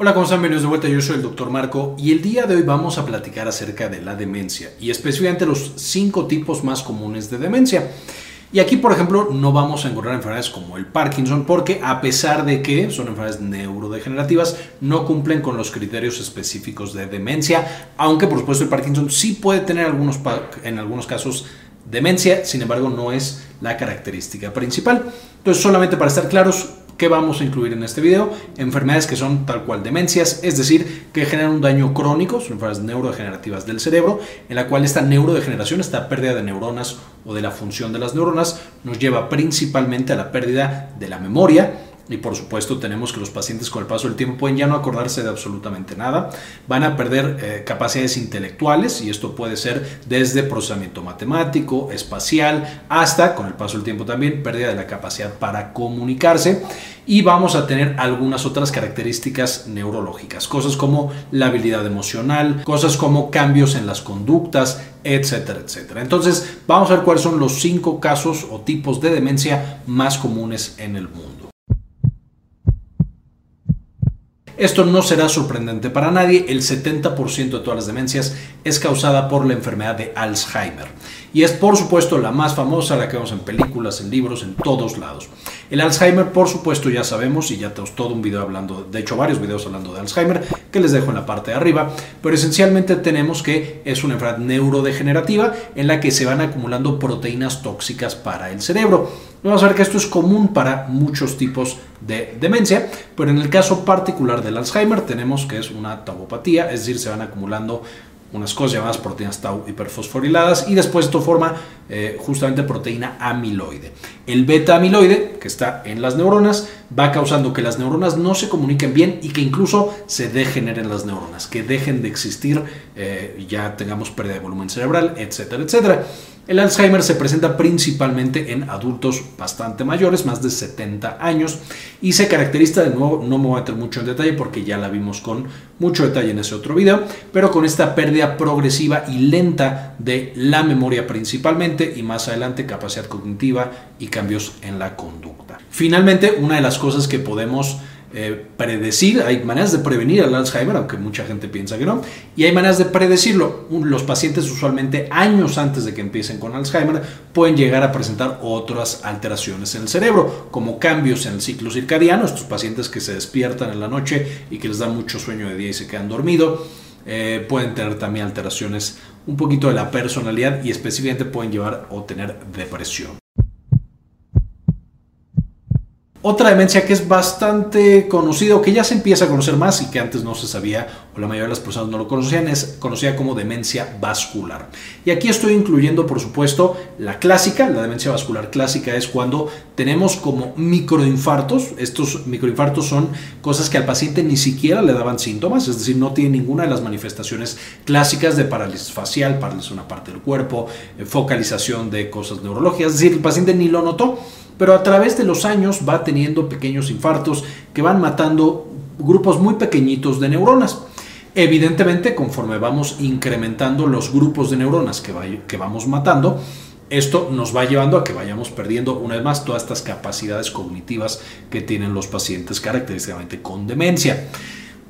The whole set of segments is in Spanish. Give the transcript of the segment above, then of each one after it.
Hola, ¿cómo están? Bienvenidos de vuelta. Yo soy el Dr. Marco y el día de hoy vamos a platicar acerca de la demencia y específicamente los cinco tipos más comunes de demencia. Y aquí, por ejemplo, no vamos a encontrar enfermedades como el Parkinson porque a pesar de que son enfermedades neurodegenerativas, no cumplen con los criterios específicos de demencia, aunque por supuesto el Parkinson sí puede tener algunos, en algunos casos demencia, sin embargo no es la característica principal. Entonces, solamente para estar claros, ¿Qué vamos a incluir en este video? Enfermedades que son tal cual demencias, es decir, que generan un daño crónico, son enfermedades neurodegenerativas del cerebro, en la cual esta neurodegeneración, esta pérdida de neuronas o de la función de las neuronas, nos lleva principalmente a la pérdida de la memoria, y por supuesto tenemos que los pacientes con el paso del tiempo pueden ya no acordarse de absolutamente nada, van a perder eh, capacidades intelectuales y esto puede ser desde procesamiento matemático, espacial, hasta con el paso del tiempo también pérdida de la capacidad para comunicarse y vamos a tener algunas otras características neurológicas, cosas como la habilidad emocional, cosas como cambios en las conductas, etcétera, etcétera. Entonces vamos a ver cuáles son los cinco casos o tipos de demencia más comunes en el mundo. Esto no será sorprendente para nadie, el 70% de todas las demencias es causada por la enfermedad de Alzheimer. Y es por supuesto la más famosa, la que vemos en películas, en libros, en todos lados. El Alzheimer, por supuesto, ya sabemos, y ya tenemos todo un video hablando, de hecho varios videos hablando de Alzheimer, que les dejo en la parte de arriba, pero esencialmente tenemos que es una enfermedad neurodegenerativa en la que se van acumulando proteínas tóxicas para el cerebro. Vamos a ver que esto es común para muchos tipos de demencia, pero en el caso particular del Alzheimer tenemos que es una taubopatía, es decir, se van acumulando unas cosas llamadas proteínas tau hiperfosforiladas y después esto forma eh, justamente proteína amiloide. El beta amiloide, que está en las neuronas, va causando que las neuronas no se comuniquen bien y que incluso se degeneren las neuronas, que dejen de existir, eh, ya tengamos pérdida de volumen cerebral, etcétera, etcétera. El Alzheimer se presenta principalmente en adultos bastante mayores, más de 70 años, y se caracteriza, de nuevo, no me voy a meter mucho en detalle porque ya la vimos con mucho detalle en ese otro video, pero con esta pérdida progresiva y lenta de la memoria principalmente y más adelante capacidad cognitiva y cambios en la conducta. Finalmente, una de las cosas que podemos eh, predecir, hay maneras de prevenir el Alzheimer, aunque mucha gente piensa que no, y hay maneras de predecirlo. Los pacientes usualmente años antes de que empiecen con Alzheimer pueden llegar a presentar otras alteraciones en el cerebro, como cambios en el ciclo circadiano, estos pacientes que se despiertan en la noche y que les da mucho sueño de día y se quedan dormidos. Eh, pueden tener también alteraciones un poquito de la personalidad y específicamente pueden llevar o tener depresión. Otra demencia que es bastante conocida que ya se empieza a conocer más y que antes no se sabía o la mayoría de las personas no lo conocían es conocida como demencia vascular. Y aquí estoy incluyendo por supuesto la clásica, la demencia vascular clásica es cuando tenemos como microinfartos, estos microinfartos son cosas que al paciente ni siquiera le daban síntomas, es decir, no tiene ninguna de las manifestaciones clásicas de parálisis facial, parálisis de una parte del cuerpo, eh, focalización de cosas neurológicas, es decir, el paciente ni lo notó pero a través de los años va teniendo pequeños infartos que van matando grupos muy pequeñitos de neuronas. Evidentemente, conforme vamos incrementando los grupos de neuronas que, vamos matando, esto nos va llevando a que vayamos perdiendo una vez más todas estas capacidades cognitivas que tienen los pacientes característicamente con demencia.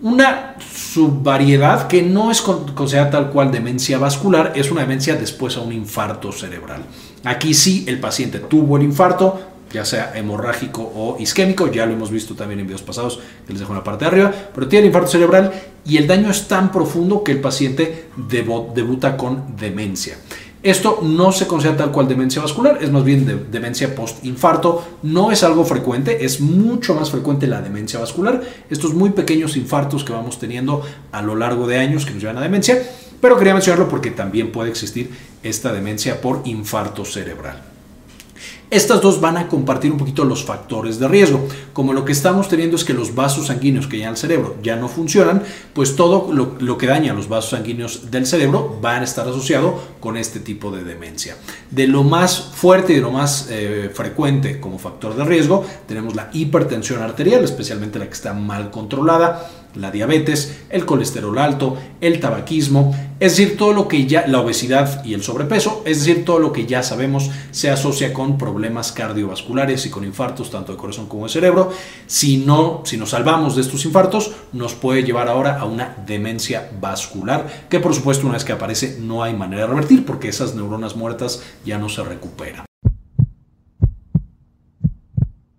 Una subvariedad que no es considerada tal cual demencia vascular, es una demencia después a un infarto cerebral. Aquí sí el paciente tuvo el infarto, ya sea hemorrágico o isquémico, ya lo hemos visto también en videos pasados, que les dejo en la parte de arriba, pero tiene infarto cerebral y el daño es tan profundo que el paciente debuta con demencia. Esto no se considera tal cual demencia vascular, es más bien demencia post-infarto. No es algo frecuente, es mucho más frecuente la demencia vascular. Estos muy pequeños infartos que vamos teniendo a lo largo de años que nos llevan a demencia. Pero quería mencionarlo porque también puede existir esta demencia por infarto cerebral. Estas dos van a compartir un poquito los factores de riesgo. Como lo que estamos teniendo es que los vasos sanguíneos que ya el cerebro ya no funcionan, pues todo lo, que daña los vasos sanguíneos del cerebro va a estar asociado con este tipo de demencia. De lo más fuerte y de lo más eh, frecuente como factor de riesgo, tenemos la hipertensión arterial, especialmente la que está mal controlada la diabetes, el colesterol alto, el tabaquismo, es decir, todo lo que ya, la obesidad y el sobrepeso, es decir, todo lo que ya sabemos se asocia con problemas cardiovasculares y con infartos tanto de corazón como de cerebro. Si no, si nos salvamos de estos infartos, nos puede llevar ahora a una demencia vascular, que por supuesto una vez que aparece no hay manera de revertir porque esas neuronas muertas ya no se recuperan.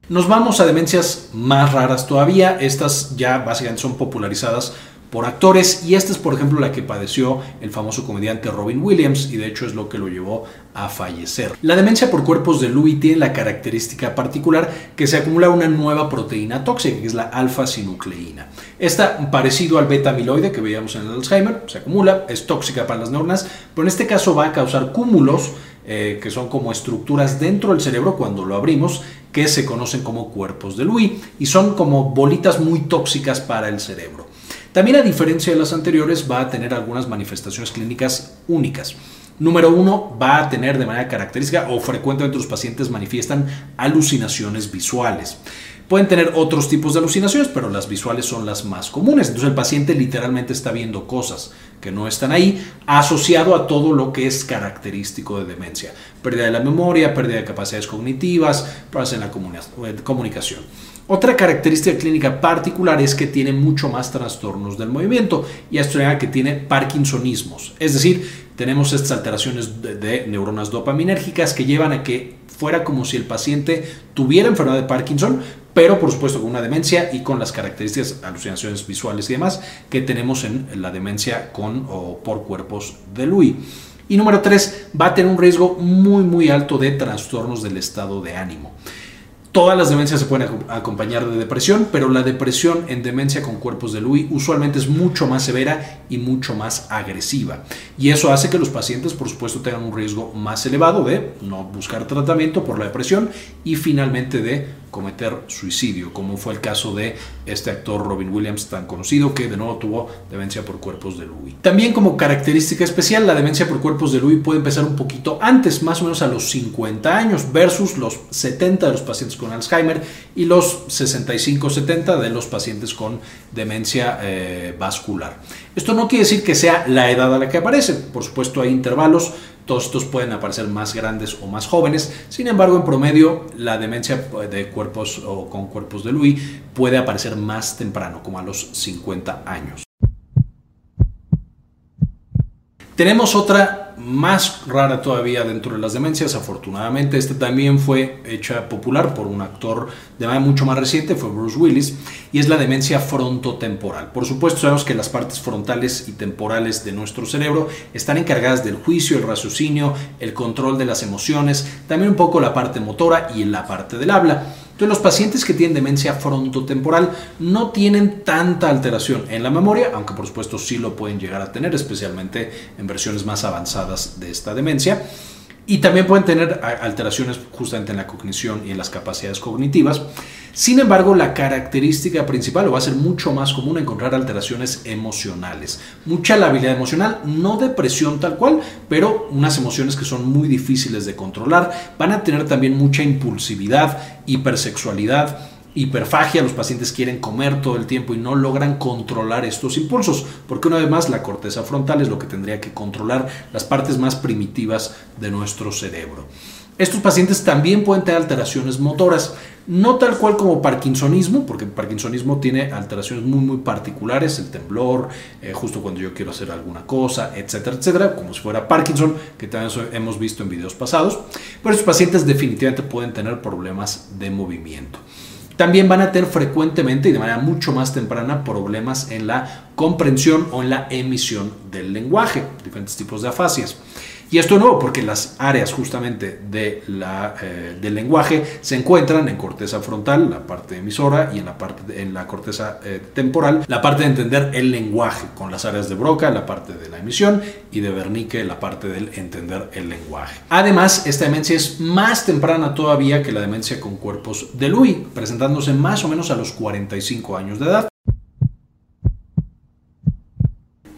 Nos vamos a demencias más raras todavía. Estas ya básicamente son popularizadas por actores y esta es por ejemplo la que padeció el famoso comediante Robin Williams y de hecho es lo que lo llevó a fallecer. La demencia por cuerpos de Lewy tiene la característica particular que se acumula una nueva proteína tóxica que es la alfa-sinucleína. Esta, parecido al beta-amiloide que veíamos en el Alzheimer, se acumula, es tóxica para las neuronas, pero en este caso va a causar cúmulos eh, que son como estructuras dentro del cerebro cuando lo abrimos, que se conocen como cuerpos de Lewy y son como bolitas muy tóxicas para el cerebro. También a diferencia de las anteriores va a tener algunas manifestaciones clínicas únicas. Número uno, va a tener de manera característica o frecuentemente los pacientes manifiestan alucinaciones visuales. Pueden tener otros tipos de alucinaciones, pero las visuales son las más comunes. Entonces el paciente literalmente está viendo cosas que no están ahí, asociado a todo lo que es característico de demencia. Pérdida de la memoria, pérdida de capacidades cognitivas, problemas en la comunicación. Otra característica clínica particular es que tiene mucho más trastornos del movimiento y esto que tiene parkinsonismos. Es decir, tenemos estas alteraciones de, neuronas dopaminérgicas que llevan a que fuera como si el paciente tuviera enfermedad de Parkinson, pero por supuesto con una demencia y con las características, alucinaciones visuales y demás que tenemos en la demencia con o por cuerpos de Lewy. Y número tres, va a tener un riesgo muy muy alto de trastornos del estado de ánimo. Todas las demencias se pueden acompañar de depresión, pero la depresión en demencia con cuerpos de Lewy usualmente es mucho más severa y mucho más agresiva. Y eso hace que los pacientes, por supuesto, tengan un riesgo más elevado de no buscar tratamiento por la depresión y finalmente de cometer suicidio, como fue el caso de este actor Robin Williams tan conocido que de nuevo tuvo demencia por cuerpos de Lewy. También como característica especial, la demencia por cuerpos de Lewy puede empezar un poquito antes, más o menos a los 50 años versus los 70 de los pacientes con Alzheimer y los 65-70 de los pacientes con demencia eh, vascular. Esto no quiere decir que sea la edad a la que aparece, por supuesto hay intervalos todos estos pueden aparecer más grandes o más jóvenes. Sin embargo, en promedio, la demencia de cuerpos o con cuerpos de Louis puede aparecer más temprano, como a los 50 años. Tenemos otra más rara todavía dentro de las demencias, afortunadamente. Esta también fue hecha popular por un actor de manera mucho más reciente, fue Bruce Willis, y es la demencia frontotemporal. Por supuesto, sabemos que las partes frontales y temporales de nuestro cerebro están encargadas del juicio, el raciocinio, el control de las emociones, también un poco la parte motora y la parte del habla. Entonces los pacientes que tienen demencia frontotemporal no tienen tanta alteración en la memoria, aunque por supuesto sí lo pueden llegar a tener, especialmente en versiones más avanzadas de esta demencia. Y también pueden tener alteraciones justamente en la cognición y en las capacidades cognitivas. Sin embargo, la característica principal, o va a ser mucho más común encontrar alteraciones emocionales. Mucha labilidad emocional, no depresión tal cual, pero unas emociones que son muy difíciles de controlar. Van a tener también mucha impulsividad, hipersexualidad, hiperfagia, los pacientes quieren comer todo el tiempo y no logran controlar estos impulsos, porque una vez más la corteza frontal es lo que tendría que controlar las partes más primitivas de nuestro cerebro. Estos pacientes también pueden tener alteraciones motoras, no tal cual como Parkinsonismo, porque Parkinsonismo tiene alteraciones muy muy particulares, el temblor, eh, justo cuando yo quiero hacer alguna cosa, etcétera, etcétera, como si fuera Parkinson, que también hemos visto en videos pasados, pero estos pacientes definitivamente pueden tener problemas de movimiento. También van a tener frecuentemente y de manera mucho más temprana problemas en la comprensión o en la emisión del lenguaje, diferentes tipos de afasias. Y esto es nuevo porque las áreas justamente de la, eh, del lenguaje se encuentran en corteza frontal, la parte emisora, y en la, parte en la corteza eh, temporal, la parte de entender el lenguaje, con las áreas de Broca, la parte de la emisión, y de Wernicke, la parte del entender el lenguaje. Además, esta demencia es más temprana todavía que la demencia con cuerpos de Louis, presentándose más o menos a los 45 años de edad.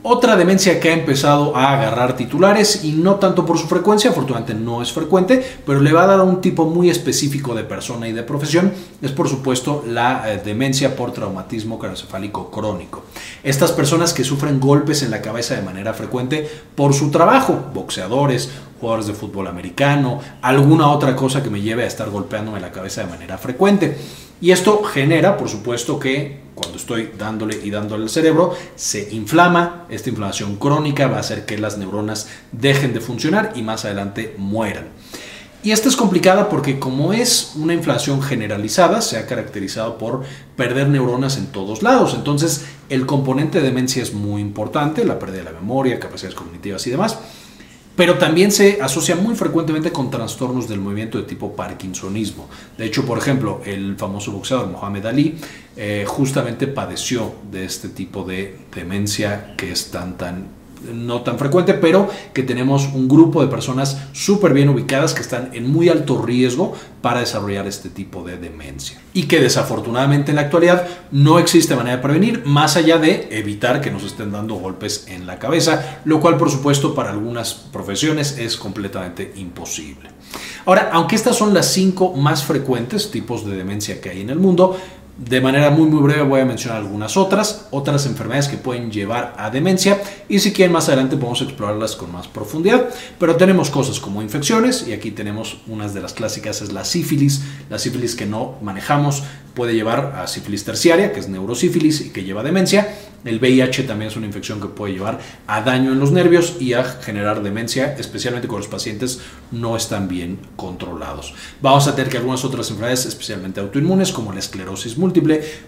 Otra demencia que ha empezado a agarrar titulares y no tanto por su frecuencia, afortunadamente no es frecuente, pero le va a dar a un tipo muy específico de persona y de profesión, es por supuesto la eh, demencia por traumatismo craneoencefálico crónico. Estas personas que sufren golpes en la cabeza de manera frecuente por su trabajo, boxeadores, jugadores de fútbol americano, alguna otra cosa que me lleve a estar golpeándome la cabeza de manera frecuente. Y esto genera, por supuesto, que cuando estoy dándole y dándole al cerebro, se inflama. Esta inflamación crónica va a hacer que las neuronas dejen de funcionar y más adelante mueran. Y esta es complicada porque como es una inflación generalizada, se ha caracterizado por perder neuronas en todos lados. Entonces, el componente de demencia es muy importante, la pérdida de la memoria, capacidades cognitivas y demás pero también se asocia muy frecuentemente con trastornos del movimiento de tipo parkinsonismo. De hecho, por ejemplo, el famoso boxeador Mohamed Ali eh, justamente padeció de este tipo de demencia que es tan tan no tan frecuente, pero que tenemos un grupo de personas súper bien ubicadas que están en muy alto riesgo para desarrollar este tipo de demencia. Y que desafortunadamente en la actualidad no existe manera de prevenir más allá de evitar que nos estén dando golpes en la cabeza, lo cual por supuesto para algunas profesiones es completamente imposible. Ahora, aunque estas son las cinco más frecuentes tipos de demencia que hay en el mundo, de manera muy muy breve voy a mencionar algunas otras, otras enfermedades que pueden llevar a demencia y si quieren más adelante podemos explorarlas con más profundidad. Pero tenemos cosas como infecciones y aquí tenemos unas de las clásicas es la sífilis, la sífilis que no manejamos puede llevar a sífilis terciaria, que es neurosífilis y que lleva demencia. El VIH también es una infección que puede llevar a daño en los nervios y a generar demencia, especialmente cuando los pacientes no están bien controlados. Vamos a tener que algunas otras enfermedades, especialmente autoinmunes, como la esclerosis múltiple,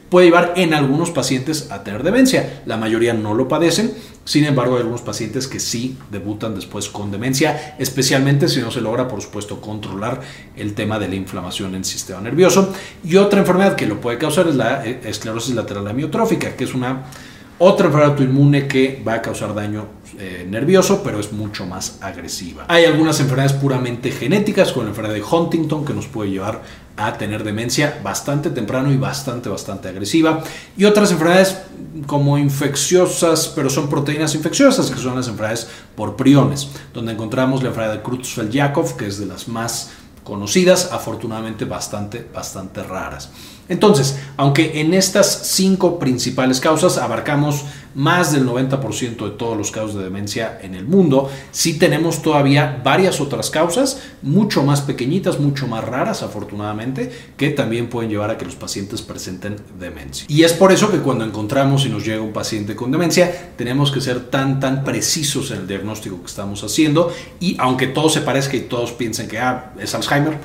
puede llevar en algunos pacientes a tener demencia. La mayoría no lo padecen, sin embargo, hay algunos pacientes que sí debutan después con demencia, especialmente si no se logra, por supuesto, controlar el tema de la inflamación en el sistema nervioso. Y otra enfermedad que lo puede causar es la eh, esclerosis lateral amiotrófica, que es una otra enfermedad autoinmune que va a causar daño eh, nervioso, pero es mucho más agresiva. Hay algunas enfermedades puramente genéticas, como la enfermedad de Huntington, que nos puede llevar a tener demencia bastante temprano y bastante, bastante agresiva. Y otras enfermedades como infecciosas, pero son proteínas infecciosas, que son las enfermedades por priones, donde encontramos la enfermedad de Creutzfeldt-Jakob, que es de las más conocidas, afortunadamente bastante, bastante raras. Entonces, aunque en estas cinco principales causas abarcamos más del 90% de todos los casos de demencia en el mundo, sí tenemos todavía varias otras causas, mucho más pequeñitas, mucho más raras afortunadamente, que también pueden llevar a que los pacientes presenten demencia. Y es por eso que cuando encontramos y nos llega un paciente con demencia, tenemos que ser tan, tan precisos en el diagnóstico que estamos haciendo y aunque todo se parezca y todos piensen que ah, es Alzheimer,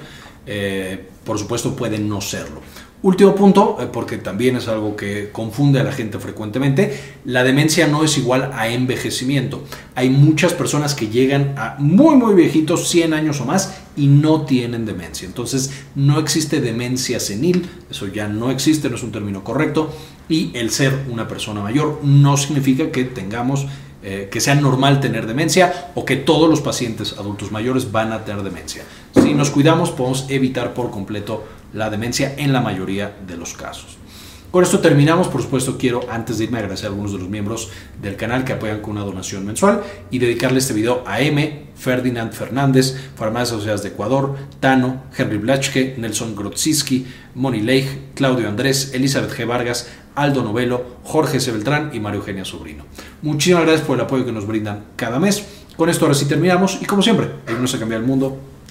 eh, por supuesto puede no serlo. Último punto, eh, porque también es algo que confunde a la gente frecuentemente, la demencia no es igual a envejecimiento. Hay muchas personas que llegan a muy muy viejitos, 100 años o más, y no tienen demencia. Entonces no existe demencia senil, eso ya no existe, no es un término correcto, y el ser una persona mayor no significa que tengamos eh, que sea normal tener demencia o que todos los pacientes adultos mayores van a tener demencia. Si nos cuidamos podemos evitar por completo la demencia en la mayoría de los casos. Con esto terminamos, por supuesto quiero antes de irme agradecer a algunos de los miembros del canal que apoyan con una donación mensual y dedicarle este video a M, Ferdinand Fernández, Farmacias Sociedades de Ecuador, Tano, Henry Blachke, Nelson Grodziski, Moni Leigh, Claudio Andrés, Elizabeth G. Vargas, Aldo Novelo, Jorge C. Beltrán y Mario Eugenia Sobrino. Muchísimas gracias por el apoyo que nos brindan cada mes. Con esto ahora sí terminamos y como siempre, ayúdenos a cambiar el mundo